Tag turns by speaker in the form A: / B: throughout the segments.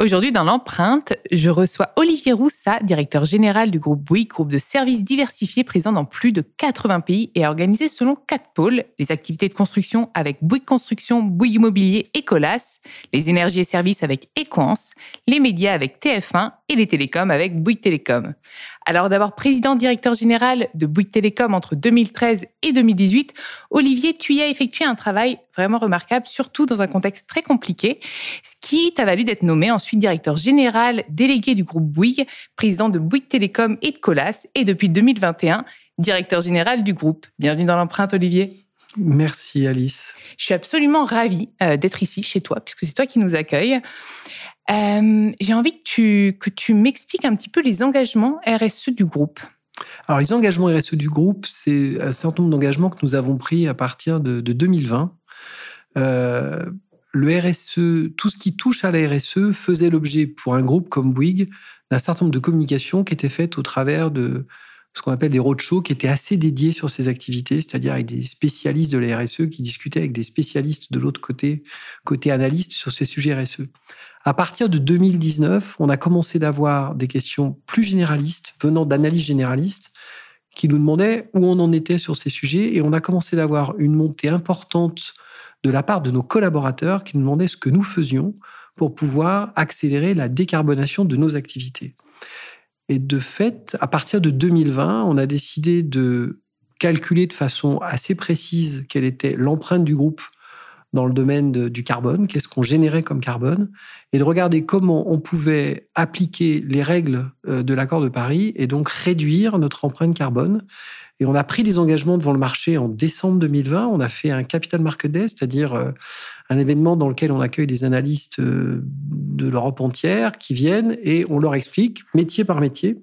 A: Aujourd'hui, dans l'empreinte, je reçois Olivier Roussat, directeur général du groupe Bouygues, groupe de services diversifiés présent dans plus de 80 pays et organisé selon quatre pôles les activités de construction avec Bouygues Construction, Bouygues Immobilier et Colas, les énergies et services avec Equance, les médias avec TF1 et les télécoms avec Bouygues Télécom. Alors d'abord président directeur général de Bouygues Télécom entre 2013 et 2018, Olivier, tu y as effectué un travail vraiment remarquable, surtout dans un contexte très compliqué, ce qui t'a valu d'être nommé ensuite directeur général délégué du groupe Bouygues, président de Bouygues Télécom et de Colas, et depuis 2021, directeur général du groupe. Bienvenue dans l'empreinte, Olivier.
B: Merci Alice.
A: Je suis absolument ravie euh, d'être ici chez toi, puisque c'est toi qui nous accueille. Euh, j'ai envie que tu, que tu m'expliques un petit peu les engagements RSE du groupe.
B: Alors, les engagements RSE du groupe, c'est un certain nombre d'engagements que nous avons pris à partir de, 2020. Euh, le RSE, tout ce qui touche à la RSE faisait l'objet pour un groupe comme Bouygues d'un certain nombre de communications qui étaient faites au travers de ce qu'on appelle des roadshows qui étaient assez dédiés sur ces activités, c'est-à-dire avec des spécialistes de la RSE qui discutaient avec des spécialistes de l'autre côté, côté analyste, sur ces sujets RSE. À partir de 2019, on a commencé d'avoir des questions plus généralistes venant d'analyses généralistes qui nous demandaient où on en était sur ces sujets et on a commencé d'avoir une montée importante de la part de nos collaborateurs qui nous demandaient ce que nous faisions pour pouvoir accélérer la décarbonation de nos activités. Et de fait, à partir de 2020, on a décidé de calculer de façon assez précise quelle était l'empreinte du groupe dans le domaine du carbone, qu'est-ce qu'on générait comme carbone, et de regarder comment on pouvait appliquer les règles euh, de l'accord de Paris et donc réduire notre empreinte carbone. Et on a pris des engagements devant le marché en décembre 2020. On a fait un Capital Market Day, c'est-à-dire euh, un événement dans lequel on accueille des analystes euh, de l'Europe entière qui viennent et on leur explique, métier par métier,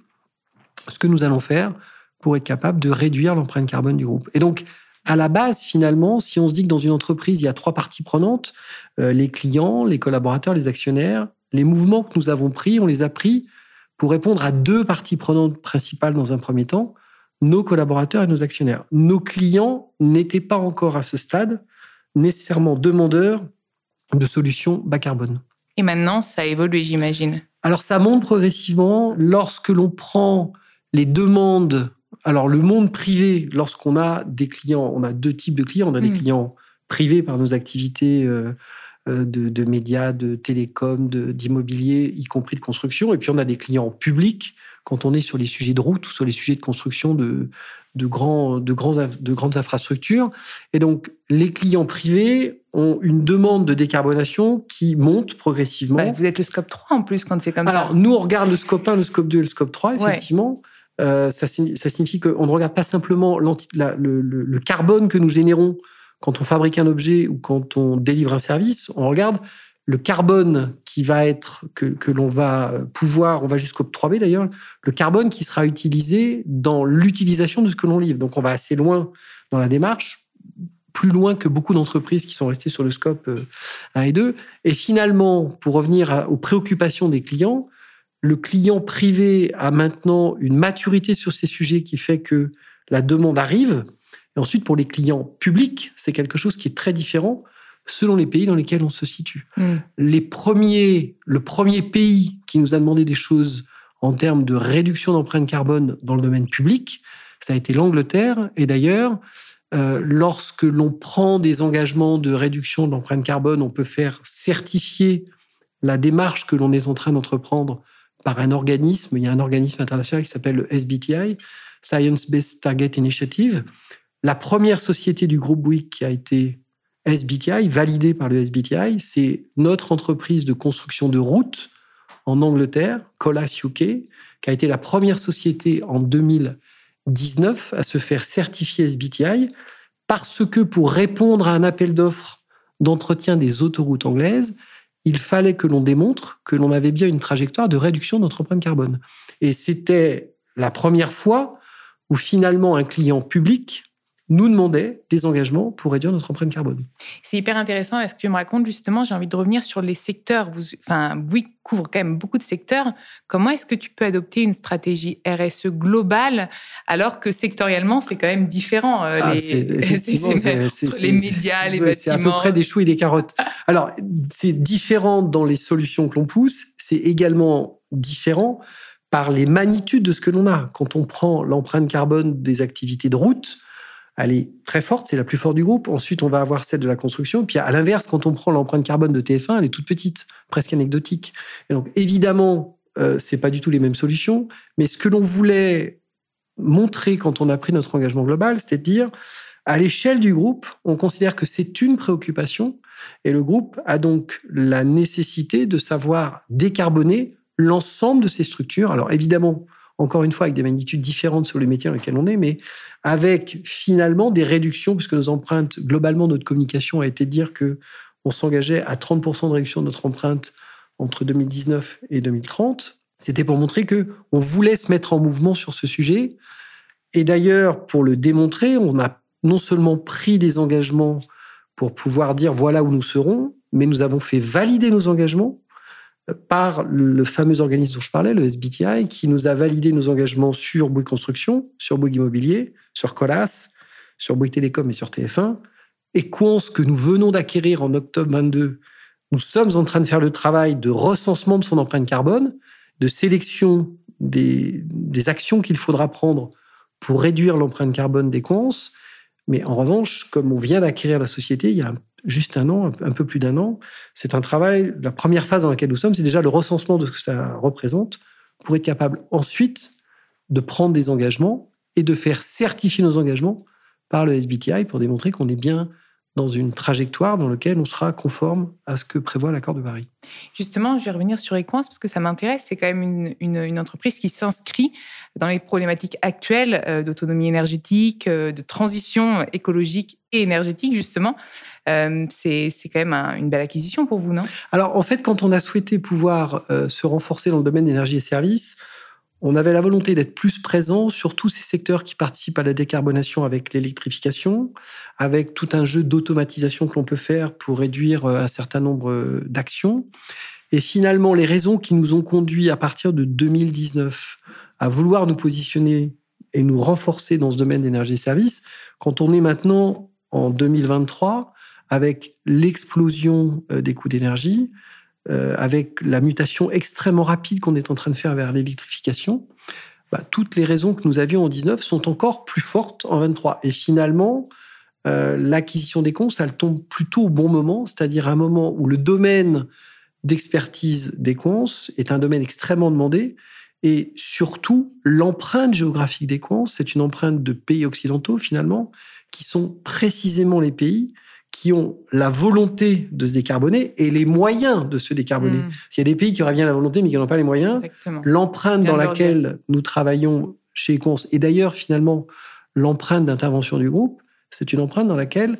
B: ce que nous allons faire pour être capable de réduire l'empreinte carbone du groupe. Et donc, à la base, finalement, si on se dit que dans une entreprise, il y a trois parties prenantes, euh, les clients, les collaborateurs, les actionnaires, les mouvements que nous avons pris, on les a pris pour répondre à deux parties prenantes principales dans un premier temps, nos collaborateurs et nos actionnaires. Nos clients n'étaient pas encore à ce stade nécessairement demandeurs de solutions bas carbone.
A: Et maintenant, ça a évolué, j'imagine.
B: Alors ça monte progressivement lorsque l'on prend les demandes alors, le monde privé, lorsqu'on a des clients, on a deux types de clients. On a des hmm. clients privés par nos activités euh, euh, de, médias, de télécom, d'immobilier, y compris de construction. Et puis, on a des clients publics quand on est sur les sujets de route ou sur les sujets de construction de, de, grands, de, grands, de grandes infrastructures. Et donc, les clients privés ont une demande de décarbonation qui monte progressivement.
A: Bah, vous êtes le scope 3 en plus quand c'est comme
B: ça. Alors, nous, on regarde le scope 1, le scope 2 et le scope 3, effectivement. Euh, ça, signifie qu'on ne regarde pas simplement le, carbone que nous générons quand on fabrique un objet ou quand on délivre un service. On regarde le carbone qui va être, que, l'on va pouvoir, on va jusqu'au 3B d'ailleurs, le carbone qui sera utilisé dans l'utilisation de ce que l'on livre. Donc on va assez loin dans la démarche, plus loin que beaucoup d'entreprises qui sont restées sur le scope 1 euh, et 2. Et finalement, pour revenir aux préoccupations des clients, le client privé a maintenant une maturité sur ces sujets qui fait que la demande arrive. Et ensuite, pour les clients publics, c'est quelque chose qui est très différent selon les pays dans lesquels on se situe. Hmm. Les premiers, le premier pays qui nous a demandé des choses en termes de réduction d'empreinte carbone dans le domaine public, ça a été l'Angleterre. Et d'ailleurs, euh, lorsque l'on prend des engagements de réduction de l'empreinte carbone, on peut faire certifier la démarche que l'on est en train d'entreprendre par un organisme. Il y a un organisme international qui s'appelle le SBTI, Science Based Target Initiative. La première société du groupe Bouygues qui a été SBTI, validée par le SBTI, c'est notre entreprise de construction de routes en Angleterre, Colas UK, qui a été la première société en 2019 à se faire certifier SBTI parce que pour répondre à un appel d'offres d'entretien des autoroutes anglaises, il fallait que l'on démontre que l'on avait bien une trajectoire de réduction de carbone. Et c'était la première fois où finalement un client public nous demandait des engagements pour réduire notre empreinte carbone.
A: C'est hyper intéressant là, ce que tu me racontes. Justement, j'ai envie de revenir sur les secteurs. Vous, enfin, Bouygues couvre quand même beaucoup de secteurs. Comment est-ce que tu peux adopter une stratégie RSE globale alors que sectoriellement, c'est quand même différent
B: euh, ah, les, les médias, les bâtiments. C'est à peu près des choux et des carottes. Alors, c'est différent dans les solutions que l'on pousse. C'est également différent par les magnitudes de ce que l'on a. Quand on prend l'empreinte carbone des activités de route, elle est très forte, c'est la plus forte du groupe. Ensuite, on va avoir celle de la construction. Puis à l'inverse, quand on prend l'empreinte carbone de TF1, elle est toute petite, presque anecdotique. Et donc, évidemment, euh, c'est pas du tout les mêmes solutions. Mais ce que l'on voulait montrer quand on a pris notre engagement global, c'était de dire, à l'échelle du groupe, on considère que c'est une préoccupation. Et le groupe a donc la nécessité de savoir décarboner l'ensemble de ces structures. Alors évidemment, encore une fois, avec des magnitudes différentes sur les métiers dans lesquels on est, mais avec finalement des réductions, puisque nos empreintes, globalement, notre communication a été dire que on s'engageait à 30% de réduction de notre empreinte entre 2019 et 2030. C'était pour montrer que on voulait se mettre en mouvement sur ce sujet. Et d'ailleurs, pour le démontrer, on a non seulement pris des engagements pour pouvoir dire voilà où nous serons, mais nous avons fait valider nos engagements par le fameux organisme dont je parlais, le SBTI, qui nous a validé nos engagements sur Bouygues Construction, sur Bouygues Immobilier, sur Colas, sur Bouygues Télécom et sur TF1. Et ce que nous venons d'acquérir en octobre 22, nous sommes en train de faire le travail de recensement de son empreinte carbone, de sélection des, actions qu'il faudra prendre pour réduire l'empreinte carbone des Quons. Mais en revanche, comme on vient d'acquérir la société il y a juste un an, un peu plus d'un an. C'est un travail, la première phase dans laquelle nous sommes, c'est déjà le recensement de ce que ça représente pour être capable ensuite de prendre des engagements et de faire certifier nos engagements par le SBTI pour démontrer qu'on est bien dans une trajectoire dans laquelle on sera conforme à ce que prévoit l'accord de Paris.
A: Justement, je vais revenir sur Equance parce que ça m'intéresse. C'est quand même une, entreprise qui s'inscrit dans les problématiques actuelles euh, d'autonomie énergétique, euh, de transition écologique et énergétique, justement. Euh, c'est quand même une belle acquisition pour vous, non?
B: Alors, en fait, quand on a souhaité pouvoir se renforcer dans le domaine d'énergie et services, on avait la volonté d'être plus présent sur tous ces secteurs qui participent à la décarbonation avec l'électrification, avec tout un jeu d'automatisation que l'on peut faire pour réduire euh, un certain nombre euh, d'actions. Et finalement, les raisons qui nous ont conduits à partir de 2019 à vouloir nous positionner et nous renforcer dans ce domaine d'énergie et services, quand on est maintenant en 2023 avec l'explosion euh, des coûts d'énergie, euh, avec la mutation extrêmement rapide qu'on est en train de faire vers l'électrification, bah, toutes les raisons que nous avions en 19 sont encore plus fortes en 23. Et finalement, euh, l'acquisition des comptes, elle tombe plutôt au bon moment, c'est-à-dire un moment où le domaine d'expertise des cons est un domaine extrêmement demandé. Et surtout, l'empreinte géographique des cons, c'est une empreinte de pays occidentaux, finalement, qui sont précisément les pays qui ont la volonté de se décarboner et les moyens de se décarboner. Hmm. S'il y a des pays qui auraient bien la volonté mais qui n'ont pas les moyens, l'empreinte dans laquelle nous travaillons chez Econs, et d'ailleurs finalement l'empreinte d'intervention du groupe, c'est une empreinte dans laquelle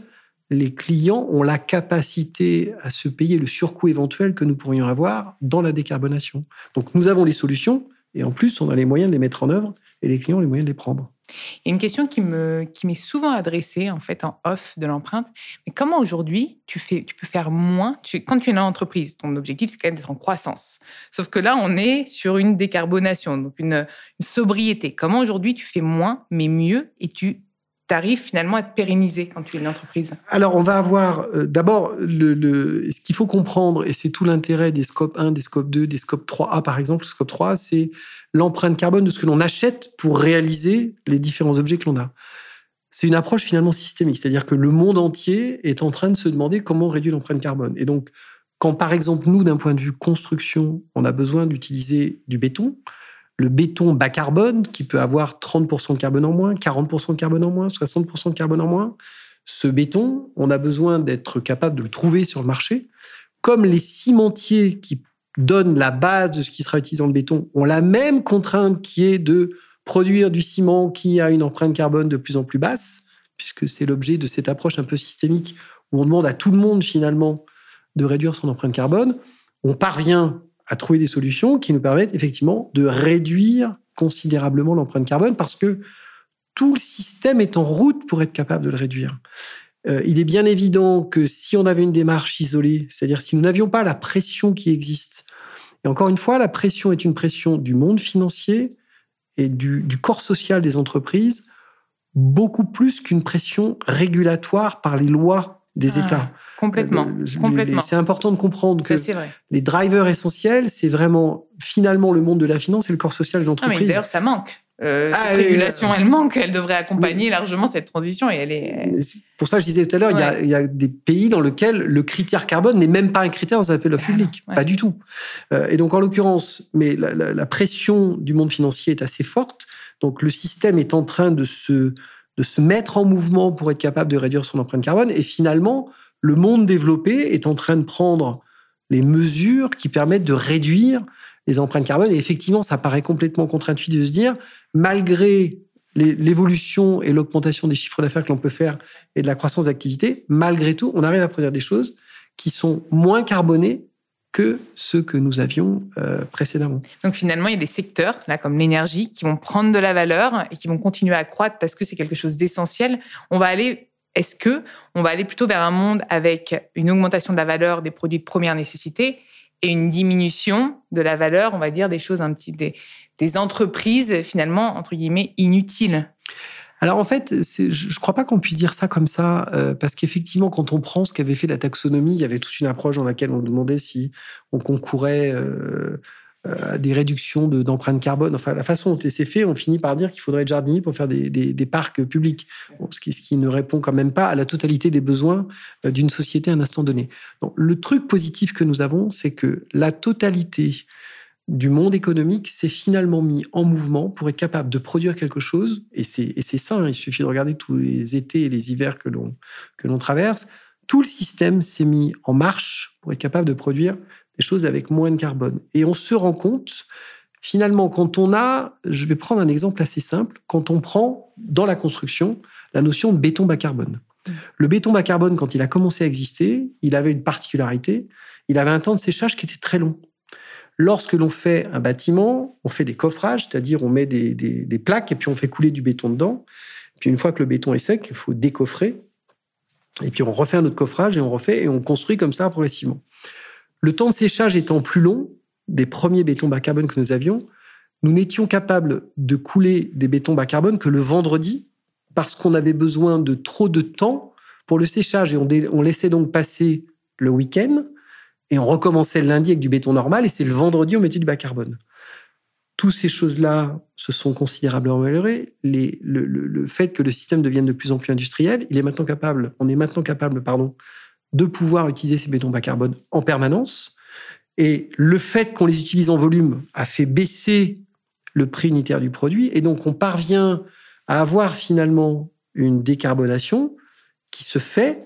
B: les clients ont la capacité à se payer le surcoût éventuel que nous pourrions avoir dans la décarbonation. Donc nous avons les solutions et en plus on a les moyens de les mettre en œuvre et les clients ont les moyens de les prendre.
A: Il y a une question qui me qui m'est souvent adressée en fait en off de l'empreinte. Mais comment aujourd'hui tu fais tu peux faire moins? Tu, quand tu es une entreprise ton objectif c'est quand même d'être en croissance. Sauf que là on est sur une décarbonation donc une, une sobriété. Comment aujourd'hui tu fais moins mais mieux et tu tu arrives finalement à te pérenniser quand tu es une entreprise
B: Alors, on va avoir euh, d'abord ce qu'il faut comprendre, et c'est tout l'intérêt des scopes 1, des scopes 2, des scopes 3A par exemple. Le scope 3, c'est l'empreinte carbone de ce que l'on achète pour réaliser les différents objets que l'on a. C'est une approche finalement systémique, c'est-à-dire que le monde entier est en train de se demander comment réduire l'empreinte carbone. Et donc, quand par exemple, nous, d'un point de vue construction, on a besoin d'utiliser du béton, le béton bas carbone, qui peut avoir 30% de carbone en moins, 40% de carbone en moins, 60% de carbone en moins, ce béton, on a besoin d'être capable de le trouver sur le marché. Comme les cimentiers qui donnent la base de ce qui sera utilisé dans le béton ont la même contrainte qui est de produire du ciment qui a une empreinte carbone de plus en plus basse, puisque c'est l'objet de cette approche un peu systémique où on demande à tout le monde finalement de réduire son empreinte carbone, on parvient à trouver des solutions qui nous permettent effectivement de réduire considérablement l'empreinte carbone parce que tout le système est en route pour être capable de le réduire. Euh, il est bien évident que si on avait une démarche isolée, c'est-à-dire si nous n'avions pas la pression qui existe, et encore une fois, la pression est une pression du monde financier et du, corps social des entreprises, beaucoup plus qu'une pression régulatoire par les lois des ah, États.
A: Complètement. complètement.
B: C'est important de comprendre que les drivers essentiels, c'est vraiment finalement le monde de la finance et le corps social de l'entreprise.
A: D'ailleurs, ça manque. Euh, ah, cette régulation, elle manque. Elle devrait accompagner largement cette transition et elle est.
B: Pour ça, je disais tout à l'heure, il, y a des pays dans lesquels le critère carbone n'est même pas un critère dans un appel d'offres public. Pas du tout. Euh, et donc, en l'occurrence, mais la, pression du monde financier est assez forte. Donc, le système est en train de se, de se mettre en mouvement pour être capable de réduire son empreinte carbone. Et finalement, le monde développé est en train de prendre les mesures qui permettent de réduire les empreintes carbone. Et effectivement, ça paraît complètement contre-intuitif de se dire, malgré l'évolution et l'augmentation des chiffres d'affaires que l'on peut faire et de la croissance d'activité, malgré tout, on arrive à produire des choses qui sont moins carbonées que ceux que nous avions euh, précédemment.
A: Donc finalement, il y a des secteurs, là, comme l'énergie, qui vont prendre de la valeur et qui vont continuer à croître parce que c'est quelque chose d'essentiel. On va aller, est-ce que on va aller plutôt vers un monde avec une augmentation de la valeur des produits de première nécessité et une diminution de la valeur, on va dire, des choses un petit, des entreprises finalement, entre guillemets, inutiles?
B: Alors en fait, je ne crois pas qu'on puisse dire ça comme ça, euh, parce qu'effectivement, quand on prend ce qu'avait fait la taxonomie, il y avait toute une approche dans laquelle on demandait si on concourait euh, à des réductions d'empreintes carbone. Enfin, la façon dont c'est fait, on finit par dire qu'il faudrait jardiner pour faire des, parcs publics, ce, qui, ne répond quand même pas à la totalité des besoins euh, d'une société à un instant donné. Le truc positif que nous avons, c'est que la totalité du monde économique s'est finalement mis en mouvement pour être capable de produire quelque chose. Et c'est ça, hein, il suffit de regarder tous les étés et les hivers que l'on traverse. Tout le système s'est mis en marche pour être capable de produire des choses avec moins de carbone. Et on se rend compte, finalement, quand on a, je vais prendre un exemple assez simple, quand on prend dans la construction la notion de béton bas carbone. Mmh. Le béton bas carbone, quand il a commencé à exister, il avait une particularité, il avait un temps de séchage qui était très long. Lorsque l'on fait un bâtiment, on fait des coffrages, c'est-à-dire on met des, plaques et puis on fait couler du béton dedans. Puis une fois que le béton est sec, il faut décoffrer. Et puis on refait un autre coffrage et on refait et on construit comme ça progressivement. Le temps de séchage étant plus long des premiers bétons bas carbone que nous avions, nous n'étions capables de couler des bétons bas carbone que le vendredi parce qu'on avait besoin de trop de temps pour le séchage et on laissait donc passer le week-end et on recommençait le lundi avec du béton normal, et c'est le vendredi, on mettait du bas carbone. Toutes ces choses-là se sont considérablement améliorées. le, fait que le système devienne de plus en plus industriel, il est maintenant capable, on est maintenant capable, pardon, de pouvoir utiliser ces bétons bas carbone en permanence. Et le fait qu'on les utilise en volume a fait baisser le prix unitaire du produit. Et donc, on parvient à avoir finalement une décarbonation qui se fait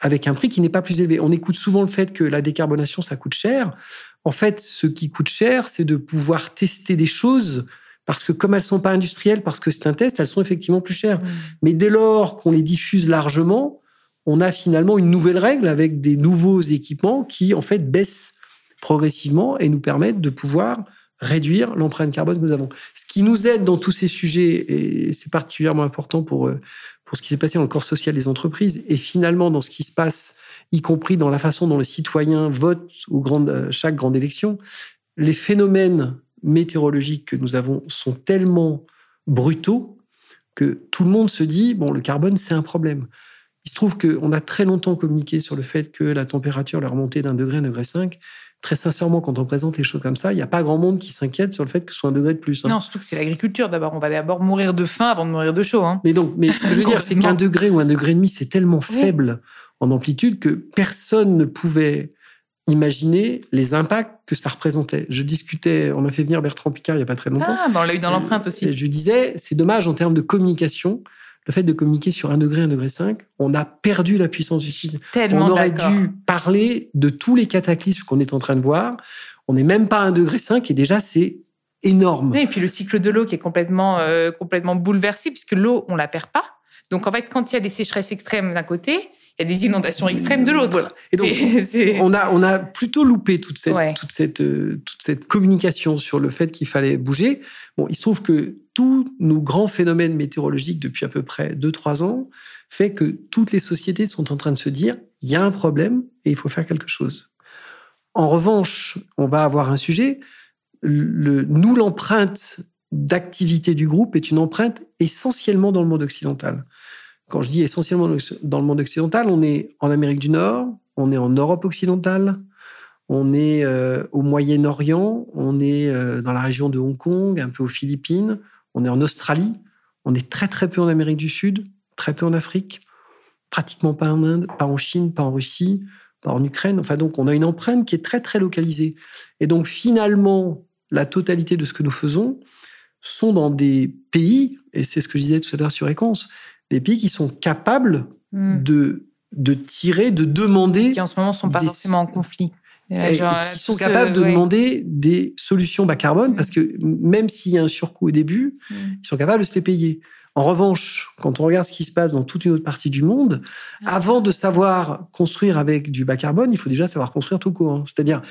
B: avec un prix qui n'est pas plus élevé. On écoute souvent le fait que la décarbonation, ça coûte cher. En fait, ce qui coûte cher, c'est de pouvoir tester des choses parce que comme elles sont pas industrielles, parce que c'est un test, elles sont effectivement plus chères. Mmh. Mais dès lors qu'on les diffuse largement, on a finalement une nouvelle règle avec des nouveaux équipements qui, en fait, baissent progressivement et nous permettent de pouvoir réduire l'empreinte carbone que nous avons. Ce qui nous aide dans tous ces sujets, et c'est particulièrement important pour, euh, pour ce qui s'est passé dans le corps social des entreprises et finalement dans ce qui se passe, y compris dans la façon dont les citoyens votent aux grandes, euh, chaque grande élection, les phénomènes météorologiques que nous avons sont tellement brutaux que tout le monde se dit, bon, le carbone, c'est un problème. Il se trouve qu'on a très longtemps communiqué sur le fait que la température, la remontée d'un degré, un degré 5, très sincèrement, quand on présente les choses comme ça, il n'y a pas grand monde qui s'inquiète sur le fait que ce soit un degré de plus.
A: Hein. Non, surtout que c'est l'agriculture d'abord. On va d'abord mourir de faim avant de mourir de chaud. Hein.
B: Mais donc, mais ce que je veux dire, c'est qu'un degré ou un degré et demi, c'est tellement faible en amplitude que personne ne pouvait imaginer les impacts que ça représentait. Je discutais, on m'a fait venir Bertrand Picard il n'y a pas très longtemps.
A: Ah, ben on l'a eu dans l'empreinte aussi.
B: Je disais, c'est dommage en termes de communication le fait de communiquer sur un degré, un degré 5, on a perdu la puissance du système.
A: Tellement
B: on aurait dû parler de tous les cataclysmes qu'on est en train de voir. On n'est même pas à un degré 5 et déjà c'est énorme.
A: et puis le cycle de l'eau qui est complètement, euh, complètement bouleversé puisque l'eau, on la perd pas. Donc en fait, quand il y a des sécheresses extrêmes d'un côté, il y a des inondations extrêmes de l'autre.
B: Et donc, on a, on a plutôt loupé toute cette, toute, cette, euh, toute cette communication sur le fait qu'il fallait bouger. Bon, il se trouve que tous nos grands phénomènes météorologiques depuis à peu près 2-3 ans fait que toutes les sociétés sont en train de se dire il y a un problème et il faut faire quelque chose. En revanche, on va avoir un sujet. Le, nous, l'empreinte d'activité du groupe est une empreinte essentiellement dans le monde occidental. Quand je dis essentiellement dans le monde occidental, on est en Amérique du Nord, on est en Europe occidentale, on est euh, au Moyen-Orient, on est euh, dans la région de Hong Kong, un peu aux Philippines, on est en Australie, on est très très peu en Amérique du Sud, très peu en Afrique, pratiquement pas en Inde, pas en Chine, pas en Russie, pas en Ukraine. Enfin donc on a une empreinte qui est très très localisée. Et donc finalement, la totalité de ce que nous faisons sont dans des pays, et c'est ce que je disais tout à l'heure sur Récons, des pays qui sont capables hmm. de, de tirer, de demander.
A: Qui en ce moment ne sont pas forcément en conflit.
B: qui sont capables de demander des solutions bas carbone, hmm. parce que même s'il y a un surcoût au début, hmm. ils sont capables de se les payer. En revanche, quand on regarde ce qui se passe dans toute une autre partie du monde, ah. avant de savoir construire avec du bas carbone, il faut déjà savoir construire tout court. Hein. C'est-à-dire,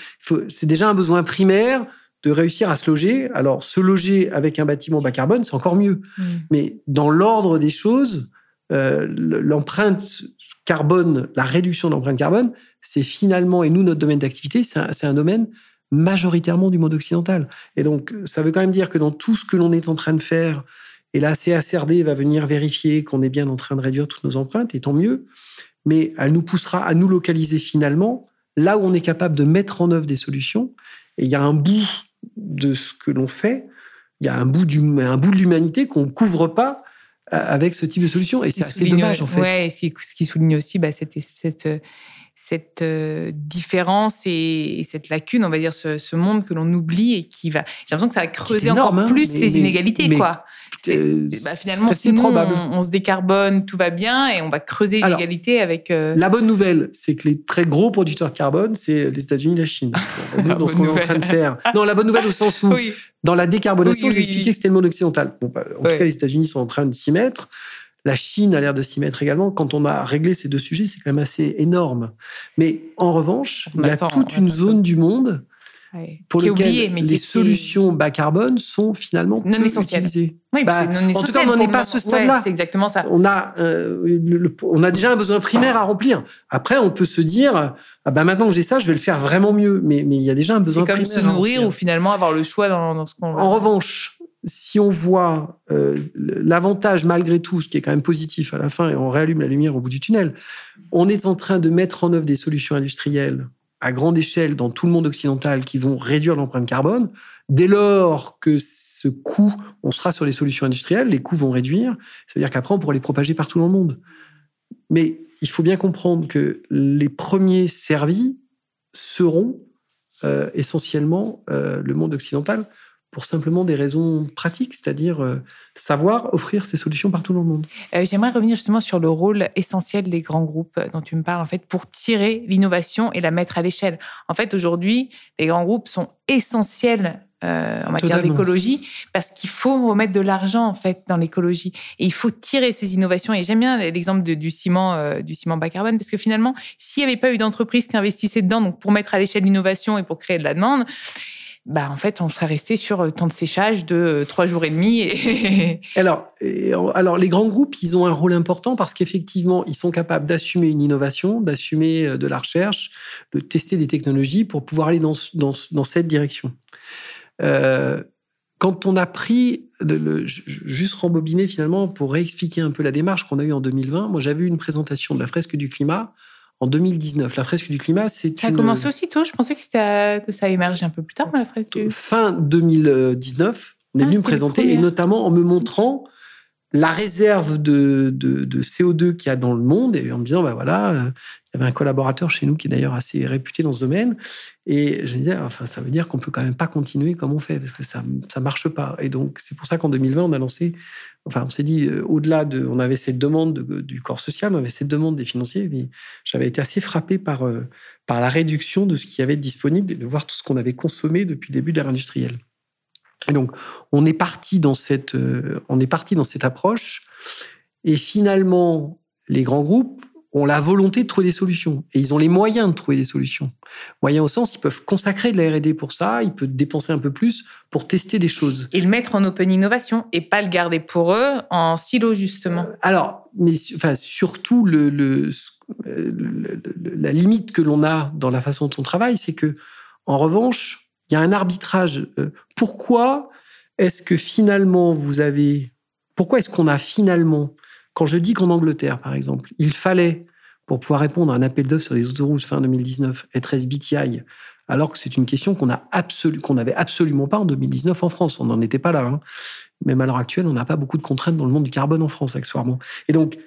B: c'est déjà un besoin primaire de réussir à se loger. Alors, se loger avec un bâtiment bas carbone, c'est encore mieux. Mm. Mais dans l'ordre des choses, euh, l'empreinte carbone, la réduction de l'empreinte carbone, c'est finalement, et nous, notre domaine d'activité, c'est un, domaine majoritairement du monde occidental. Et donc, ça veut quand même dire que dans tout ce que l'on est en train de faire, et la CACRD va venir vérifier qu'on est bien en train de réduire toutes nos empreintes, et tant mieux, mais elle nous poussera à nous localiser finalement là où on est capable de mettre en œuvre des solutions. Et il y a un bout de ce que l'on fait, il y a un bout, du, un bout de l'humanité qu'on ne couvre pas euh, avec ce type de solution. Et c'est assez dommage, en fait.
A: Ce qui souligne aussi bah, cette, cette, cette euh, différence et, cette lacune, on va dire, ce, monde que l'on oublie et qui va. J'ai l'impression que ça va creuser encore hein, plus les inégalités, quoi. Bah, finalement, si nous, on, se décarbone, tout va bien et on va creuser l'inégalité avec.
B: Euh, la bonne nouvelle, c'est que les très gros producteurs de carbone, c'est les États-Unis et la Chine. dans ce qu'on est en train de faire. Non, la bonne nouvelle au sens où, dans la décarbonation, j'ai expliqué que c'était le monde occidental. Bah, en tout cas, les États-Unis sont en train de s'y mettre. La Chine a l'air de s'y mettre également. Quand on a réglé ces deux sujets, c'est quand même assez énorme. Mais en revanche, il y a toute une zone du monde pour lequel les solutions bas carbone sont finalement
A: non essentielles.
B: Oui, bah, en tout cas, on n'en est pas à ce stade-là.
A: c'est exactement ça.
B: On a, euh, on a déjà un besoin primaire à remplir. Après, on peut se dire, ah bah maintenant que j'ai ça, je vais le faire vraiment mieux. Mais, mais il y a déjà un besoin primaire.
A: C'est comme se nourrir ou finalement avoir le choix dans, dans ce qu'on.
B: En revanche, si on voit euh, l'avantage malgré tout, ce qui est quand même positif à la fin, et on réallume la lumière au bout du tunnel, on est en train de mettre en œuvre des solutions industrielles à grande échelle dans tout le monde occidental qui vont réduire l'empreinte carbone. Dès lors que ce coût, on sera sur les solutions industrielles, les coûts vont réduire. C'est-à-dire qu'après, on pourra les propager partout dans le monde. Mais il faut bien comprendre que les premiers servis seront euh, essentiellement euh, le monde occidental pour simplement des raisons pratiques, c'est-à-dire euh, savoir offrir ces solutions partout dans le monde.
A: Euh, j'aimerais revenir justement sur le rôle essentiel des grands groupes dont tu me parles, en fait, pour tirer l'innovation et la mettre à l'échelle. En fait, aujourd'hui, les grands groupes sont essentiels euh, en matière d'écologie parce qu'il faut remettre de l'argent en fait dans l'écologie et il faut tirer ces innovations et j'aime bien l'exemple du ciment du ciment bas carbone parce que finalement s'il n'y avait pas eu d'entreprise qui investissait dedans donc pour mettre à l'échelle l'innovation et pour créer de la demande bah, en fait, on serait resté sur le temps de séchage de euh, trois jours et demi.
B: alors, alors, les grands groupes, ils ont un rôle important parce qu'effectivement, ils sont capables d'assumer une innovation, d'assumer euh, de la recherche, de tester des technologies pour pouvoir aller dans, dans, dans cette direction. Euh, quand on a pris, le, juste rembobiner finalement pour réexpliquer un peu la démarche qu'on a eue en 2020, moi j'avais eu une présentation de la fresque du climat en 2019. La fresque du climat, c'est
A: Ça a commencé aussi tôt Je pensais que, que ça a émergé un peu plus tard, la fresque du...
B: Fin 2019, on est ah, venu me présenter, et notamment en me montrant la réserve de, de, CO2 qu'il y a dans le monde, et en me disant, bah voilà, euh, il y avait un collaborateur chez nous qui est d'ailleurs assez réputé dans ce domaine, et je me disais, enfin, ça veut dire qu'on peut quand même pas continuer comme on fait, parce que ça ne marche pas. Et donc, c'est pour ça qu'en 2020, on a lancé enfin, on s'est dit, euh, au-delà de, on avait cette demande du corps social, on avait cette demande des financiers. J'avais été assez frappé par, euh, par la réduction de ce qui avait disponible et de voir tout ce qu'on avait consommé depuis le début de l'ère industrielle. Et donc, on est parti dans cette, euh, on est parti dans cette approche. Et finalement, les grands groupes ont la volonté de trouver des solutions et ils ont les moyens de trouver des solutions. Moyens au sens, ils peuvent consacrer de la R&D pour ça, ils peuvent dépenser un peu plus pour tester des choses.
A: Et le mettre en open innovation et pas le garder pour eux en silo justement. Euh,
B: alors, mais enfin, surtout le, le, la limite que l'on a dans la façon dont on travaille, c'est que en revanche, il y a un arbitrage. Euh, pourquoi est-ce que finalement vous avez pourquoi est-ce qu'on a finalement quand je dis qu'en Angleterre, par exemple, il fallait, pour pouvoir répondre à un appel d'offres sur les autoroutes fin 2019, être SBTI, alors que c'est une question qu'on n'avait absolument pas en 2019 en France. On n'en était pas là. Hein. Même à l'heure actuelle, on n'a pas beaucoup de contraintes dans le monde du carbone en France, accessoirement. Et donc,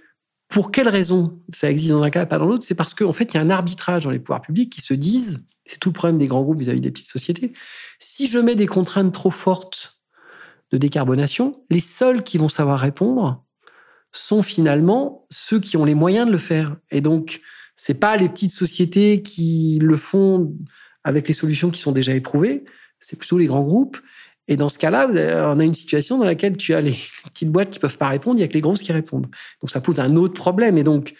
B: pour quelle raison ça existe dans un cas et pas dans l'autre? C'est parce qu'en fait, il y a un arbitrage dans les pouvoirs publics qui se disent, c'est tout le problème des grands groupes vis-à-vis des petites sociétés, si je mets des contraintes trop fortes de décarbonation, les seuls qui vont savoir répondre, sont finalement ceux qui ont les moyens de le faire. Et donc, c'est pas les petites sociétés qui le font avec les solutions qui sont déjà éprouvées, c'est plutôt les grands groupes. Et dans ce cas-là, on a une situation dans laquelle tu as les petites boîtes qui peuvent pas répondre, il y a que les grosses qui répondent. Donc ça pose un autre problème. Et donc,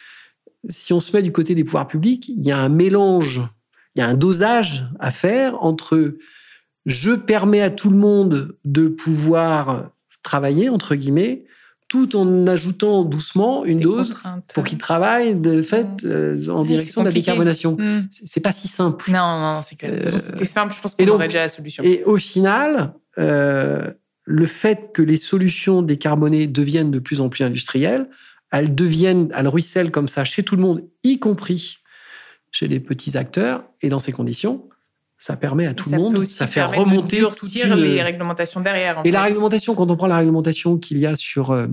B: si on se met du côté des pouvoirs publics, il y a un mélange, il y a un dosage à faire entre je permets à tout le monde de pouvoir travailler, entre guillemets, tout en ajoutant doucement une dose pour qu'ils travaillent de fait mmh. euh, en direction de la décarbonation. Mmh. C'est pas si simple.
A: Non, non, c'est. Euh, c'était simple, je pense qu'on aurait déjà la solution.
B: Et au final, euh, le fait que les solutions décarbonées deviennent de plus en plus industrielles, elles deviennent, elles ruissellent comme ça chez tout le monde, y compris chez les petits acteurs. Et dans ces conditions, ça permet à tout le monde, ça fait remonter
A: toutes les réglementations derrière.
B: et la réglementation, quand on prend la réglementation qu'il y a sur euh,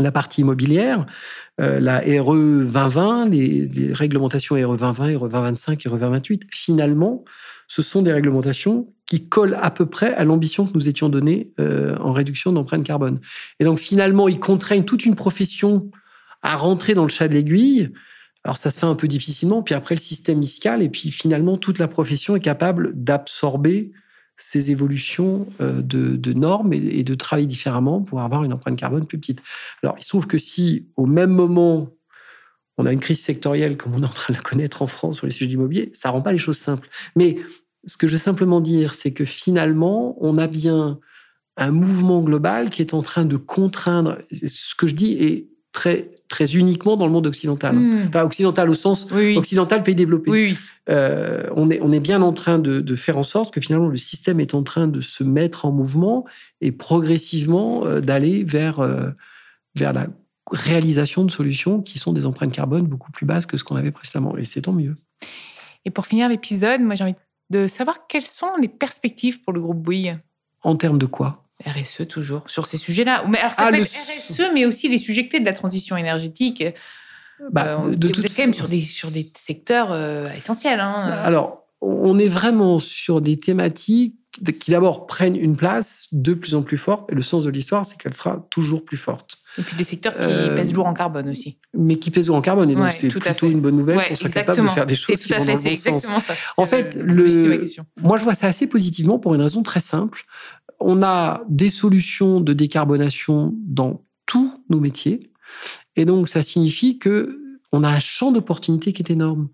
B: la partie immobilière, euh, la RE 2020, les, les, réglementations RE 2020, RE 2025, RE 2028, finalement, ce sont des réglementations qui collent à peu près à l'ambition que nous étions donnée euh, en réduction d'empreinte carbone. Et donc finalement, ils contraignent toute une profession à rentrer dans le chat de l'aiguille alors ça se fait un peu difficilement, puis après le système fiscal, et puis finalement toute la profession est capable d'absorber ces évolutions euh, de, normes et, de travailler différemment pour avoir une empreinte carbone plus petite. Alors il se trouve que si au même moment on a une crise sectorielle comme on est en train de la connaître en France sur les sujets d'immobilier, ça rend pas les choses simples. Mais ce que je veux simplement dire, c'est que finalement on a bien un mouvement global qui est en train de contraindre. Ce que je dis est très, très uniquement dans le monde occidental. Hmm. Pas occidental au sens occidental, pays développé.
A: Oui,
B: euh, on, est, on est bien en train de, faire en sorte que finalement le système est en train de se mettre en mouvement et progressivement euh, d'aller vers, euh, vers la réalisation de solutions qui sont des empreintes carbone beaucoup plus basses que ce qu'on avait précédemment. Et c'est tant mieux.
A: Et pour finir l'épisode, moi j'ai envie de savoir quelles sont les perspectives pour le groupe Bouygues.
B: En termes de quoi?
A: RSE toujours, sur ces sujets-là. Mais alors, ça ah, RSE, mais aussi les sujets clés de la transition énergétique. Bah, euh, de vous êtes quand même sur des, sur des secteurs euh, essentiels. Hein.
B: Bah, alors, on est vraiment sur des thématiques qui d'abord prennent une place de plus en plus forte. Et le sens de l'histoire, c'est qu'elle sera toujours plus forte.
A: Et puis des secteurs qui euh, pèsent lourd en carbone aussi.
B: Mais qui pèsent lourd en carbone. Et donc, c'est plutôt une bonne nouvelle qu'on soit capable de faire des choses qui vont dans le bon sens. Ça. En fait, le, moi, je vois ça assez positivement pour une raison très simple on a des solutions de décarbonation dans tous nos métiers. Et donc, ça signifie que on a un champ d'opportunités qui est énorme.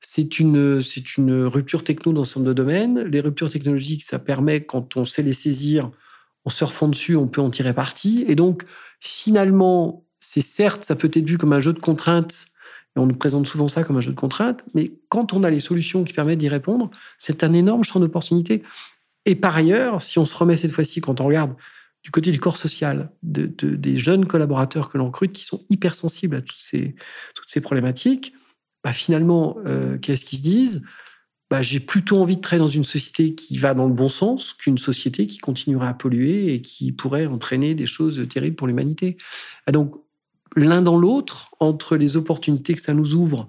B: C'est une, c'est une rupture techno dans ce de domaines. Les ruptures technologiques, ça permet, quand on sait les saisir, en surfant dessus, on peut en tirer parti. Et donc, finalement, c'est certes, ça peut être vu comme un jeu de contraintes, et on nous présente souvent ça comme un jeu de contraintes, mais quand on a les solutions qui permettent d'y répondre, c'est un énorme champ d'opportunités. Et par ailleurs, si on se remet cette fois-ci, quand on regarde du côté du corps social, de, des jeunes collaborateurs que l'on recrute qui sont hypersensibles à toutes ces, toutes ces problématiques, bah finalement, euh, qu'est-ce qu'ils se disent? Bah, J'ai plutôt envie de travailler dans une société qui va dans le bon sens qu'une société qui continuera à polluer et qui pourrait entraîner des choses terribles pour l'humanité. Donc, l'un dans l'autre, entre les opportunités que ça nous ouvre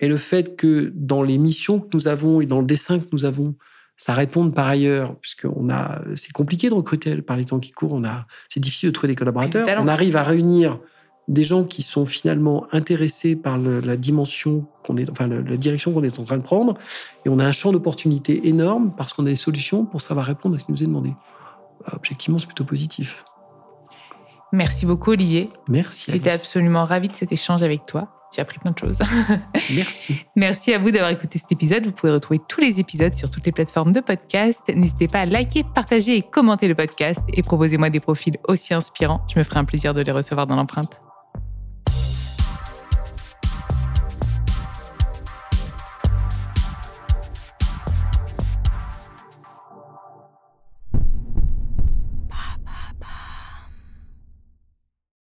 B: et le fait que dans les missions que nous avons et dans le dessin que nous avons, ça répond par ailleurs, puisqu'on a, c'est compliqué de recruter par les temps qui courent, on a, c'est difficile de trouver des collaborateurs. On arrive à réunir des gens qui sont finalement intéressés par la dimension qu'on est, enfin la direction qu'on est en train de prendre, et on a un champ d'opportunités énorme parce qu'on a des solutions pour savoir répondre à ce qui nous est demandé. Objectivement, c'est plutôt positif.
A: Merci beaucoup, Olivier.
B: Merci.
A: J'étais absolument ravie de cet échange avec toi. J'ai appris plein de choses.
B: Merci.
A: Merci à vous d'avoir écouté cet épisode. Vous pouvez retrouver tous les épisodes sur toutes les plateformes de podcast. N'hésitez pas à liker, partager et commenter le podcast et proposez-moi des profils aussi inspirants. Je me ferai un plaisir de les recevoir dans l'empreinte.